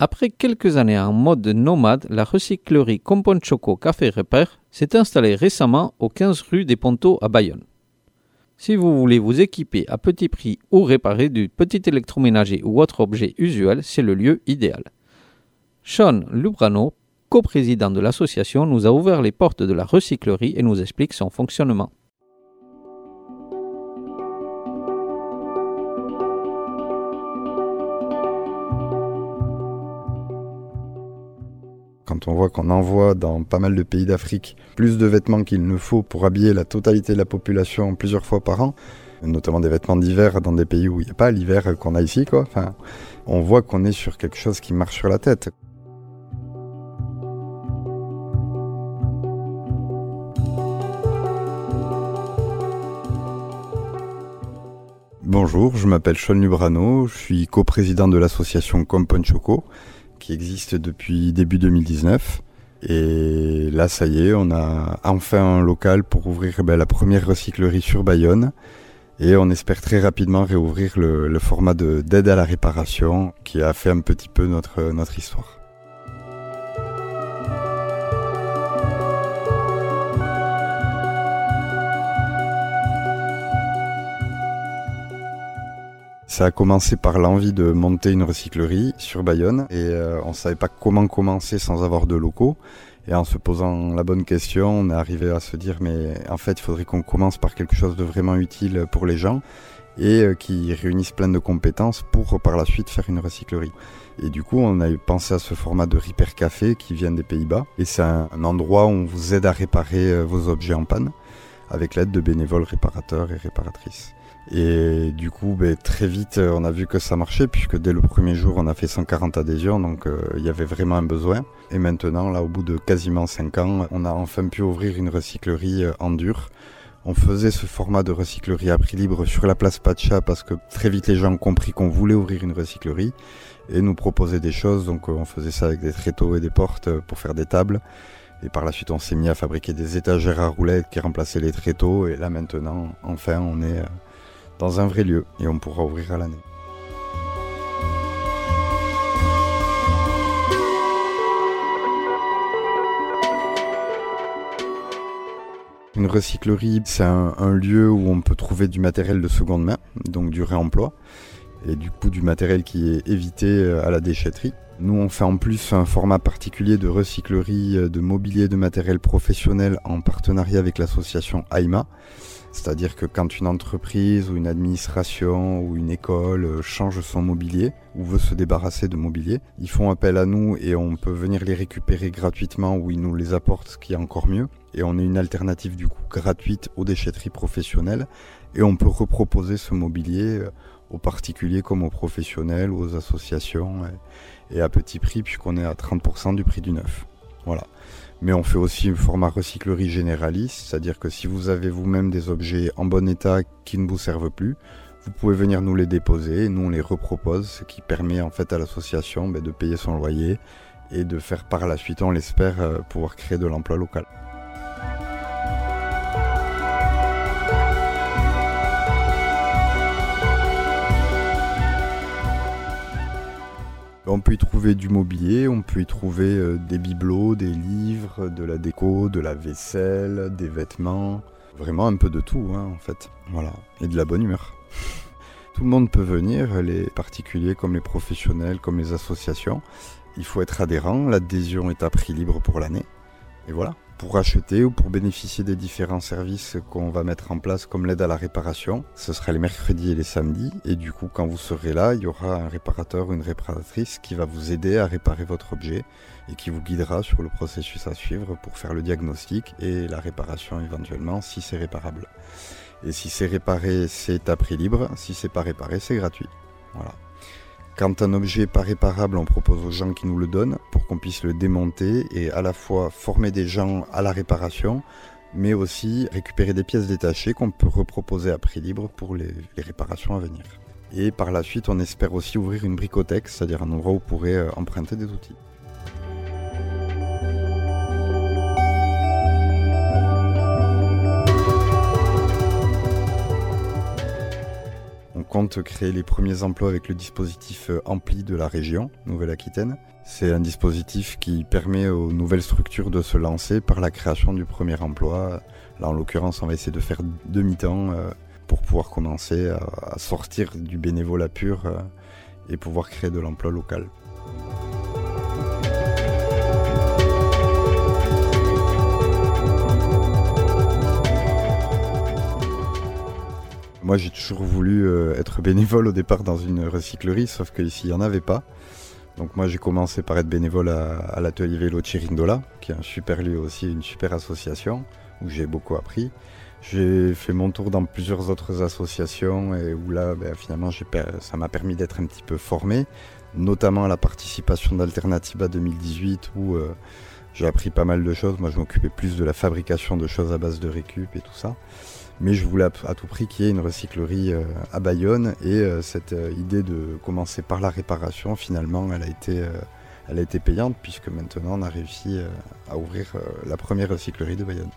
Après quelques années en mode nomade, la recyclerie Componchoco Café Repair s'est installée récemment au 15 rue des Pontos à Bayonne. Si vous voulez vous équiper à petit prix ou réparer du petit électroménager ou autre objet usuel, c'est le lieu idéal. Sean Lubrano, coprésident de l'association, nous a ouvert les portes de la recyclerie et nous explique son fonctionnement. On voit qu'on envoie dans pas mal de pays d'Afrique plus de vêtements qu'il ne faut pour habiller la totalité de la population plusieurs fois par an, notamment des vêtements d'hiver dans des pays où il n'y a pas l'hiver qu'on a ici, on voit qu'on est sur quelque chose qui marche sur la tête. Bonjour, je m'appelle Sean Lubrano, je suis coprésident de l'association Compon Choco qui existe depuis début 2019. Et là, ça y est, on a enfin un local pour ouvrir ben, la première recyclerie sur Bayonne. Et on espère très rapidement réouvrir le, format d'aide à la réparation qui a fait un petit peu notre histoire. Ça a commencé par l'envie de monter une recyclerie sur Bayonne et euh, on savait pas comment commencer sans avoir de locaux. Et en se posant la bonne question, on est arrivé à se dire mais en fait il faudrait qu'on commence par quelque chose de vraiment utile pour les gens et euh, qui réunissent plein de compétences pour par la suite faire une recyclerie. Et du coup, on a pensé à ce format de Repair Café qui vient des Pays-Bas. Et c'est un, endroit où on vous aide à réparer euh, vos objets en panne avec l'aide de bénévoles réparateurs et réparatrices. Et du coup, ben, très vite, euh, on a vu que ça marchait, puisque dès le premier jour, on a fait 140 adhésions, donc euh, il y avait vraiment un besoin. Et maintenant, là, au bout de quasiment 5 ans, on a enfin pu ouvrir une recyclerie euh, en dur. On faisait ce format de recyclerie à prix libre sur la place Pacha parce que très vite les gens ont compris qu'on voulait ouvrir une recyclerie et nous proposer des choses. Donc on faisait ça avec des tréteaux et des portes pour faire des tables. Et par la suite, on s'est mis à fabriquer des étagères à roulettes qui remplaçaient les tréteaux. Et là maintenant, enfin, on est dans un vrai lieu et on pourra ouvrir à l'année. Une recyclerie, c'est un, lieu où on peut trouver du matériel de seconde main, donc du réemploi, et du coup du matériel qui est évité euh, à la déchetterie. Nous, on fait en plus un format particulier de recyclerie euh, de mobilier de matériel professionnel en partenariat avec l'association AIMA. C'est-à-dire que quand une entreprise ou une administration ou une école euh, change son mobilier ou veut se débarrasser de mobilier, ils font appel à nous et on peut venir les récupérer gratuitement ou ils nous les apportent, ce qui est encore mieux. Et on est une alternative du coup gratuite aux déchetteries professionnelles et on peut reproposer ce mobilier euh, aux particuliers comme aux professionnels aux associations et à petit prix puisqu'on est à 30% du prix du neuf. Voilà. Mais on fait aussi un format recyclerie généraliste, c'est-à-dire que si vous avez vous-même des objets en bon état qui ne vous servent plus, vous pouvez venir nous les déposer et nous on les repropose, ce qui permet en fait à l'association ben, de payer son loyer et de faire par la suite, on l'espère, euh, pouvoir créer de l'emploi local. On peut y trouver du mobilier, on peut y trouver euh, des bibelots, des livres, de la déco, de la vaisselle, des vêtements, vraiment un peu de tout hein, en fait. Voilà, et de la bonne humeur. tout le monde peut venir, les particuliers comme les professionnels, comme les associations. Il faut être adhérent, l'adhésion est à prix libre pour l'année. Et voilà pour acheter ou pour bénéficier des différents services qu'on va mettre en place comme l'aide à la réparation. Ce sera les mercredis et les samedis et du coup quand vous serez là, il y aura un réparateur ou une réparatrice qui va vous aider à réparer votre objet et qui vous guidera sur le processus à suivre pour faire le diagnostic et la réparation éventuellement si c'est réparable. Et si c'est réparé, c'est à prix libre, si c'est pas réparé, c'est gratuit. Voilà. Quand un objet n'est pas réparable, on propose aux gens qui nous le donnent pour qu'on puisse le démonter et à la fois former des gens à la réparation, mais aussi récupérer des pièces détachées qu'on peut reproposer à prix libre pour les, réparations à venir. Et par la suite, on espère aussi ouvrir une bricothèque, c'est-à-dire un endroit où on pourrait euh, emprunter des outils. Créer les premiers emplois avec le dispositif euh, Ampli de la région Nouvelle-Aquitaine. C'est un dispositif qui permet aux nouvelles structures de se lancer par la création du premier emploi. Là, en l'occurrence, on va essayer de faire demi-temps euh, pour pouvoir commencer à sortir du bénévolat pur euh, et pouvoir créer de l'emploi local. Moi, j'ai toujours voulu euh, être bénévole au départ dans une recyclerie, sauf qu'ici, il n'y en avait pas. Donc moi j'ai commencé par être bénévole à, l'atelier vélo Chirindola, qui est un super lieu aussi, une super association où j'ai beaucoup appris. J'ai fait mon tour dans plusieurs autres associations et où là ben, finalement ça m'a permis d'être un petit peu formé, notamment à la participation d'Alternativa 2018 où euh, j'ai appris pas mal de choses. Moi je m'occupais plus de la fabrication de choses à base de récup et tout ça. Mais je voulais à tout prix qu'il y ait une recyclerie euh, à Bayonne et euh, cette euh, idée de commencer par la réparation, finalement, elle a été, elle a été payante puisque maintenant on a réussi à ouvrir la première recyclerie de Bayonne.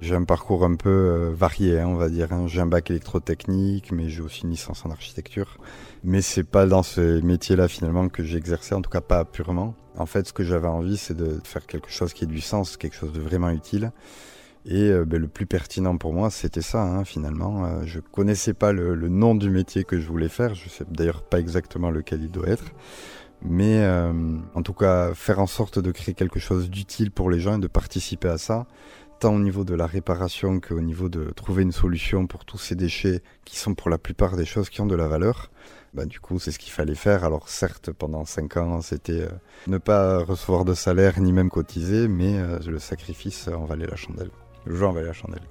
J'ai un parcours un peu varié, hein, on va dire. Hein. J'ai un bac électrotechnique, mais j'ai aussi une licence en architecture. Mais c'est pas dans ce métier-là finalement que exercé, en tout cas pas purement. En fait, ce que j'avais envie, c'est de faire quelque chose qui ait du sens, quelque chose de vraiment utile. Et euh, ben, le plus pertinent pour moi, c'était ça, hein, finalement. Euh, je connaissais pas le, nom du métier que je voulais faire. Je sais d'ailleurs pas exactement lequel il doit être. Mais euh, en tout cas, faire en sorte de créer quelque chose d'utile pour les gens et de participer à ça, tant au niveau de la réparation qu'au niveau de trouver une solution pour tous ces déchets qui sont pour la plupart des choses qui ont de la valeur. Bah, du coup, c'est ce qu'il fallait faire. Alors certes, pendant 5 ans, c'était euh, ne pas recevoir de salaire ni même cotiser, mais euh, le sacrifice en valait la chandelle. Le jeu en valait la chandelle.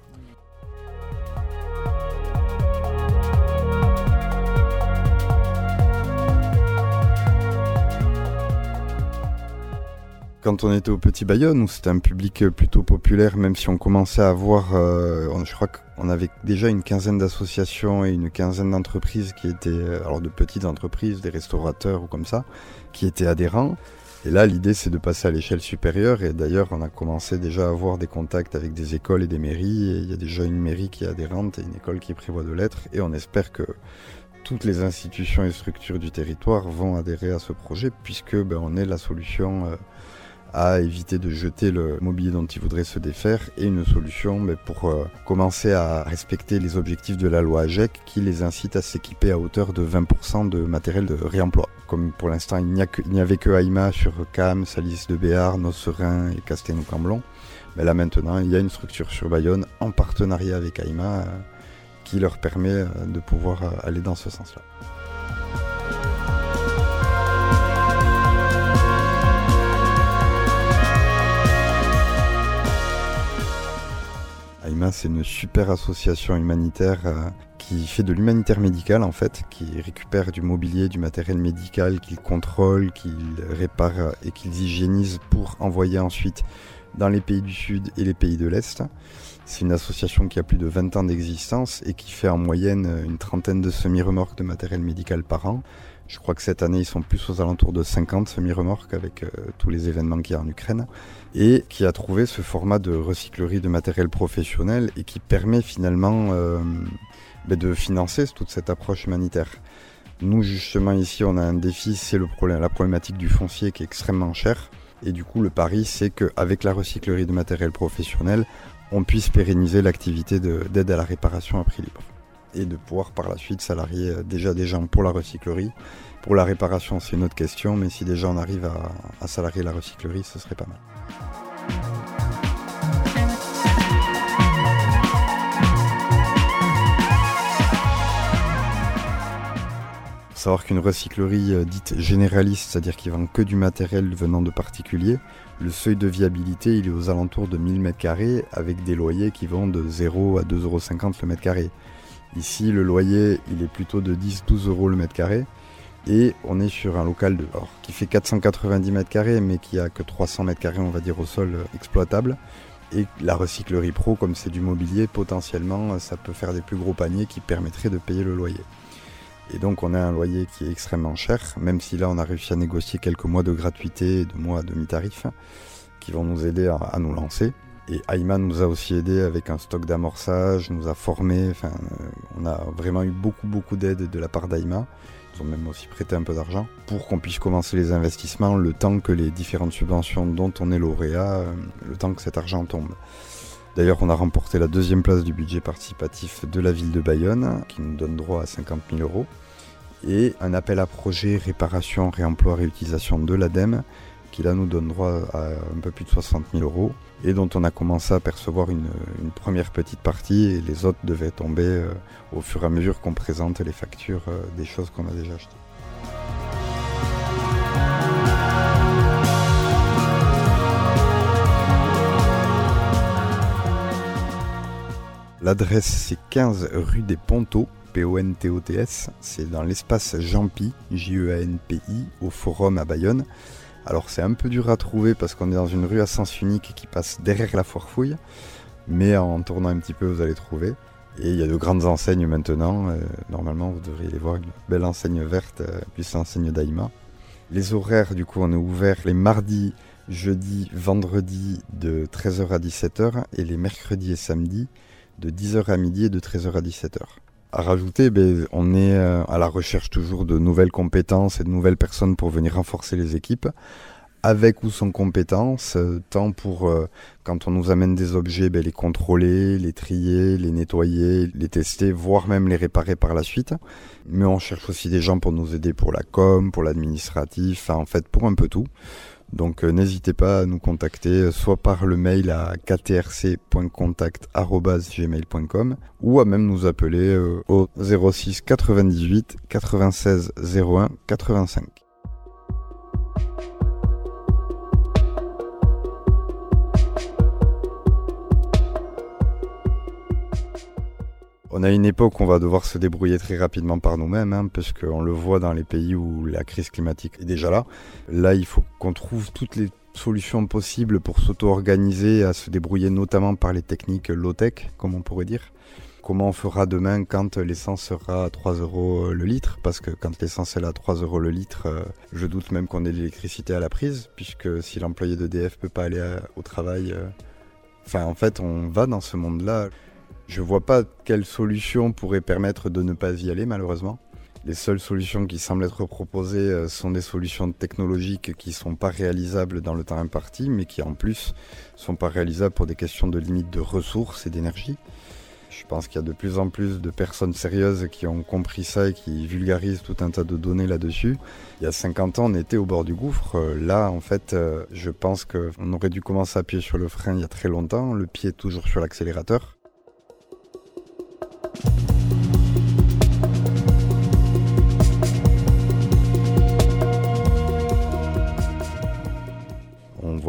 Quand on était au Petit Bayonne, où c'était un public plutôt populaire, même si on commençait à avoir, euh, je crois qu'on avait déjà une quinzaine d'associations et une quinzaine d'entreprises qui étaient, euh, alors de petites entreprises, des restaurateurs ou comme ça, qui étaient adhérents. Et là, l'idée, c'est de passer à l'échelle supérieure. Et d'ailleurs, on a commencé déjà à avoir des contacts avec des écoles et des mairies. Il y a déjà une mairie qui est adhérente et une école qui prévoit de l'être. Et on espère que toutes les institutions et structures du territoire vont adhérer à ce projet, puisque ben, on est la solution. Euh, à éviter de jeter le mobilier dont ils voudraient se défaire et une solution pour euh, commencer à respecter les objectifs de la loi AGEC qui les incite à s'équiper à hauteur de 20% de matériel de réemploi. Comme pour l'instant il n'y avait que Aïma sur Cam, Salis de Béar, Nosserin et Castelnau-Camblon, mais là maintenant il y a une structure sur Bayonne en partenariat avec Aïma euh, qui leur permet euh, de pouvoir aller dans ce sens-là. C'est une super association humanitaire euh, qui fait de l'humanitaire médical en fait, qui récupère du mobilier, du matériel médical, qu'il contrôle, qu'il répare et qu'ils hygiénise pour envoyer ensuite dans les pays du Sud et les pays de l'Est. C'est une association qui a plus de 20 ans d'existence et qui fait en moyenne une trentaine de semi-remorques de matériel médical par an. Je crois que cette année, ils sont plus aux alentours de 50 semi-remorques avec euh, tous les événements qu'il y a en Ukraine. Et qui a trouvé ce format de recyclerie de matériel professionnel et qui permet finalement euh, ben, de financer toute cette approche humanitaire. Nous, justement, ici, on a un défi, c'est la problématique du foncier qui est extrêmement cher. Et du coup, le pari, c'est qu'avec la recyclerie de matériel professionnel, on puisse pérenniser l'activité d'aide à la réparation à prix libre et de pouvoir par la suite salarier euh, déjà des gens pour la recyclerie. Pour la réparation, c'est une autre question, mais si déjà on arrive à, salarier la recyclerie, ce serait pas mal. savoir qu'une recyclerie euh, dite généraliste, c'est-à-dire qui vend que du matériel venant de particuliers, le seuil de viabilité il est aux alentours de 1000 m2 avec des loyers qui vont de 0 à 2,50€ le mètre carré. Ici, le loyer, il est plutôt de 10-12 euros le mètre carré. Et on est sur un local de, qui fait 490 mètres carrés, mais qui a que 300 mètres carrés, on va dire, au sol euh, exploitable. Et la recyclerie pro, comme c'est du mobilier, potentiellement, ça peut faire des plus gros paniers qui permettraient de payer le loyer. Et donc on a un loyer qui est extrêmement cher, même si là on a réussi à négocier quelques mois de gratuité et de mois à demi-tarif qui vont nous aider à, nous lancer. Et Ayman nous a aussi aidé avec un stock d'amorçage, nous a formés, enfin, euh, on a vraiment eu beaucoup beaucoup d'aide de la part d'Ayma. Ils ont même aussi prêté un peu d'argent pour qu'on puisse commencer les investissements le temps que les différentes subventions dont on est lauréat, euh, le temps que cet argent tombe. D'ailleurs, on a remporté la deuxième place du budget participatif de la ville de Bayonne, qui nous donne droit à 50 000 euros, et un appel à projet réparation, réemploi, réutilisation de l'ADEME, qui là nous donne droit à un peu plus de 60 000 euros, et dont on a commencé à percevoir une, première petite partie, et les autres devaient tomber euh, au fur et à mesure qu'on présente les factures euh, des choses qu'on a déjà achetées. L'adresse c'est 15 rue des Pontos, P-O-N-T-O-T-S. C'est dans l'espace Jean-Pi, J-E-A-N-P-I, au Forum à Bayonne. Alors c'est un peu dur à trouver parce qu'on est dans une rue à sens unique qui passe derrière la foire fouille. Mais en tournant un petit peu, vous allez trouver. Et il y a de grandes enseignes maintenant. Euh, normalement, vous devriez les voir. Une belle enseigne verte, euh, plus l'enseigne d'Aïma. Les horaires, du coup, on est ouvert les mardis, jeudis, vendredis de 13h à 17h et les mercredis et samedis de 10h à midi et de 13h à 17h. À rajouter, ben, on est euh, à la recherche toujours de nouvelles compétences et de nouvelles personnes pour venir renforcer les équipes, avec ou sans compétences, euh, tant pour euh, quand on nous amène des objets, ben, les contrôler, les trier, les nettoyer, les tester, voire même les réparer par la suite. Mais on cherche aussi des gens pour nous aider pour la com, pour l'administratif, en fait pour un peu tout. Donc euh, n'hésitez pas à nous contacter euh, soit par le mail à ktrc.contact@gmail.com ou à même nous appeler euh, au 06 98 96 01 85. On a une époque où on va devoir se débrouiller très rapidement par nous-mêmes, hein, parce qu'on le voit dans les pays où la crise climatique est déjà là. Là, il faut qu'on trouve toutes les solutions possibles pour s'auto-organiser, à se débrouiller notamment par les techniques low-tech, comme on pourrait dire. Comment on fera demain quand l'essence sera à 3 euros le litre? Parce que quand l'essence est à 3 euros le litre, euh, je doute même qu'on ait l'électricité à la prise, puisque si l'employé d'EDF peut pas aller au travail... Euh, en fait, on va dans ce monde-là. Je vois pas quelle solution pourrait permettre de ne pas y aller malheureusement. Les seules solutions qui semblent être proposées euh, sont des solutions technologiques qui sont pas réalisables dans le temps imparti, mais qui en plus sont pas réalisables pour des questions de limite de ressources et d'énergie. Je pense qu'il y a de plus en plus de personnes sérieuses qui ont compris ça et qui vulgarisent tout un tas de données là-dessus. Il y a 50 ans, on était au bord du gouffre. Là, en fait, euh, je pense qu'on aurait dû commencer à appuyer sur le frein il y a très longtemps. Le pied toujours sur l'accélérateur.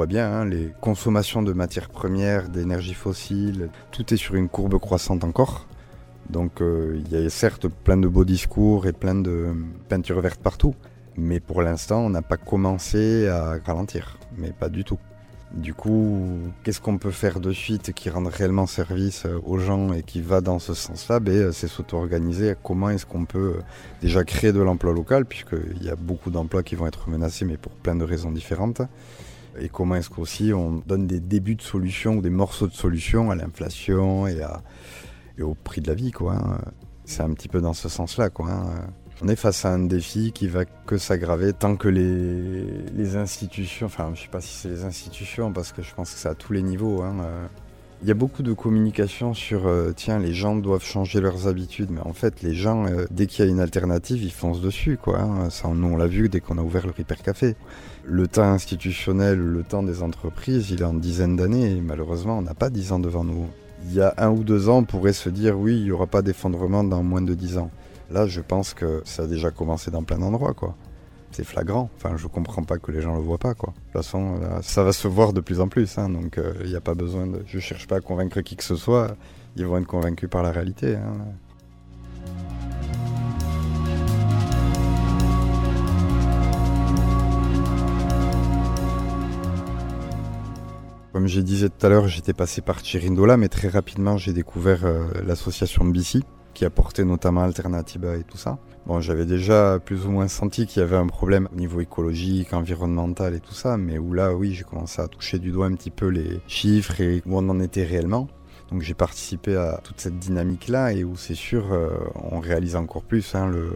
Voit bien hein, les consommations de matières premières, d'énergie fossile, tout est sur une courbe croissante encore. Donc euh, il y a certes plein de beaux discours et plein de peintures vertes partout, mais pour l'instant on n'a pas commencé à ralentir, mais pas du tout. Du coup, qu'est-ce qu'on peut faire de suite qui rende réellement service euh, aux gens et qui va dans ce sens-là? Ben, euh, C'est s'auto-organiser. Comment est-ce qu'on peut déjà créer de l'emploi local, puisqu'il y a beaucoup d'emplois qui vont être menacés, mais pour plein de raisons différentes. Et comment est-ce qu'aussi on donne des débuts de solutions ou des morceaux de solutions à l'inflation et, au prix de la vie. quoi. Hein. C'est un petit peu dans ce sens-là. Hein. On est face à un défi qui va que s'aggraver tant que les, institutions, enfin je sais pas si c'est les institutions parce que je pense que c'est à tous les niveaux. Hein, euh, il y a beaucoup de communication sur euh, tiens les gens doivent changer leurs habitudes, mais en fait les gens euh, dès qu'il y a une alternative ils foncent dessus quoi. Hein. ça nous on l'a vu dès qu'on a ouvert le Repair Café. Le temps institutionnel, le temps des entreprises, il est en dizaines d'années et malheureusement on n'a pas dix ans devant nous. Il y a un ou deux ans on pourrait se dire oui il n'y aura pas d'effondrement dans moins de dix ans. Là, je pense que ça a déjà commencé dans plein d'endroits, quoi c'est flagrant. Enfin, je comprends pas que les gens le voient pas, quoi. De toute façon, euh, ça va se voir de plus en plus, hein, donc euh, il n'y a pas besoin de. Je cherche pas à convaincre qui que ce soit, ils vont être convaincus par la réalité. Hein. Comme je disais tout à l'heure, j'étais passé par Chirindola, mais très rapidement j'ai découvert euh, l'association BC, qui apportait notamment Alternativa et tout ça. Bon, j'avais déjà plus ou moins senti qu'il y avait un problème au niveau écologique, environnemental et tout ça, mais où là, oui, j'ai commencé à toucher du doigt un petit peu les chiffres et où on en était réellement. Donc j'ai participé à toute cette dynamique-là et où c'est sûr, euh, on réalise encore plus hein, le,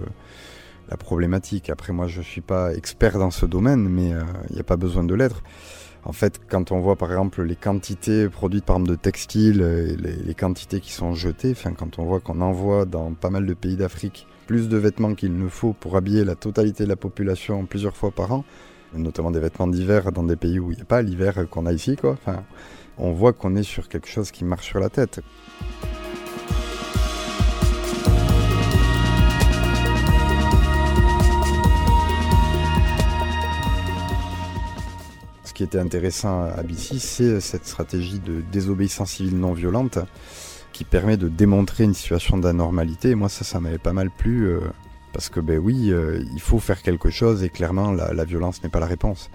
la problématique. Après, moi, je ne suis pas expert dans ce domaine, mais euh, il n'y a pas besoin de l'être. En fait, quand on voit par exemple les quantités produites par exemple de textiles, et les, les, quantités qui sont jetées, enfin quand on voit qu'on envoie dans pas mal de pays d'Afrique plus de vêtements qu'il ne faut pour habiller la totalité de la population plusieurs fois par an, notamment des vêtements d'hiver dans des pays où il n'y a pas l'hiver qu'on a ici, on voit qu'on est sur quelque chose qui marche sur la tête. Qui était intéressant à BC, c'est cette stratégie de désobéissance civile non violente qui permet de démontrer une situation d'anormalité. Moi, ça, ça m'avait pas mal plu. Euh, parce que, ben oui, euh, il faut faire quelque chose et clairement, la, violence n'est pas la réponse.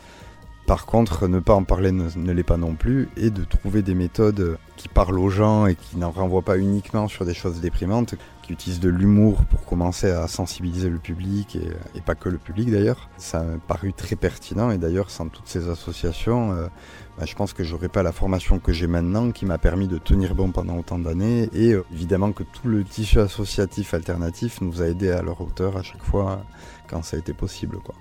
Par contre, ne pas en parler ne l'est pas non plus, et de trouver des méthodes qui parlent aux gens et qui n'en renvoient pas uniquement sur des choses déprimantes, qui de l'humour pour commencer à sensibiliser le public, et, pas que le public d'ailleurs. Ça m'a paru très pertinent, et d'ailleurs sans toutes ces associations, euh, bah, je pense que j'aurais pas la formation que j'ai maintenant, qui m'a permis de tenir bon pendant autant d'années, et euh, évidemment que tout le tissu associatif alternatif nous a aidés à leur hauteur à chaque fois quand ça a été possible. Quoi.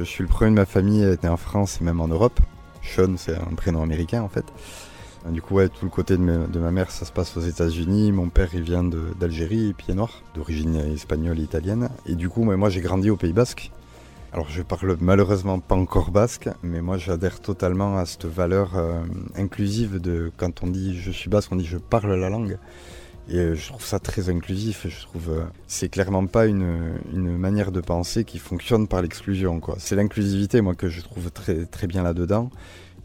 Je suis le premier de ma famille à être né en France et même en Europe. Sean, c'est un prénom américain en fait. Du coup, ouais, tout le côté de ma, mère, ça se passe aux États-Unis. Mon père, il vient d'Algérie, pied noir, d'origine espagnole et italienne. Et du coup, moi, j'ai grandi au Pays Basque. Alors, je parle malheureusement pas encore basque, mais moi, j'adhère totalement à cette valeur euh, inclusive de quand on dit je suis basque, on dit je parle la langue. Et je trouve ça très inclusif. Je trouve euh, c'est clairement pas une, une, manière de penser qui fonctionne par l'exclusion. C'est l'inclusivité, moi, que je trouve très, très bien là-dedans.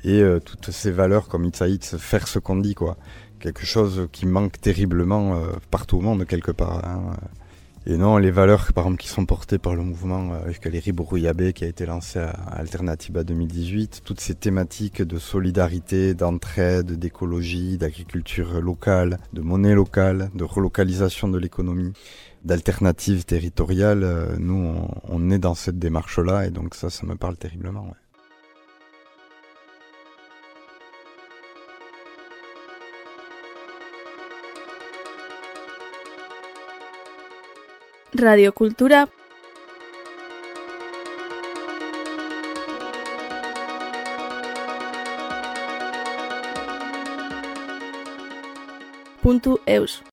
Et euh, toutes ces valeurs comme It's a faire ce qu'on dit, quoi. Quelque chose qui manque terriblement euh, partout au monde, quelque part. Hein. Et non, les valeurs, par exemple, qui sont portées par le mouvement Kaleri Bourrouillabé, qui a été lancé à Alternativa 2018, toutes ces thématiques de solidarité, d'entraide, d'écologie, d'agriculture locale, de monnaie locale, de relocalisation de l'économie, d'alternatives territoriales, euh, nous, on, on, est dans cette démarche-là, et donc ça, ça me parle terriblement. Ouais. Radio Cultura. Punto Eus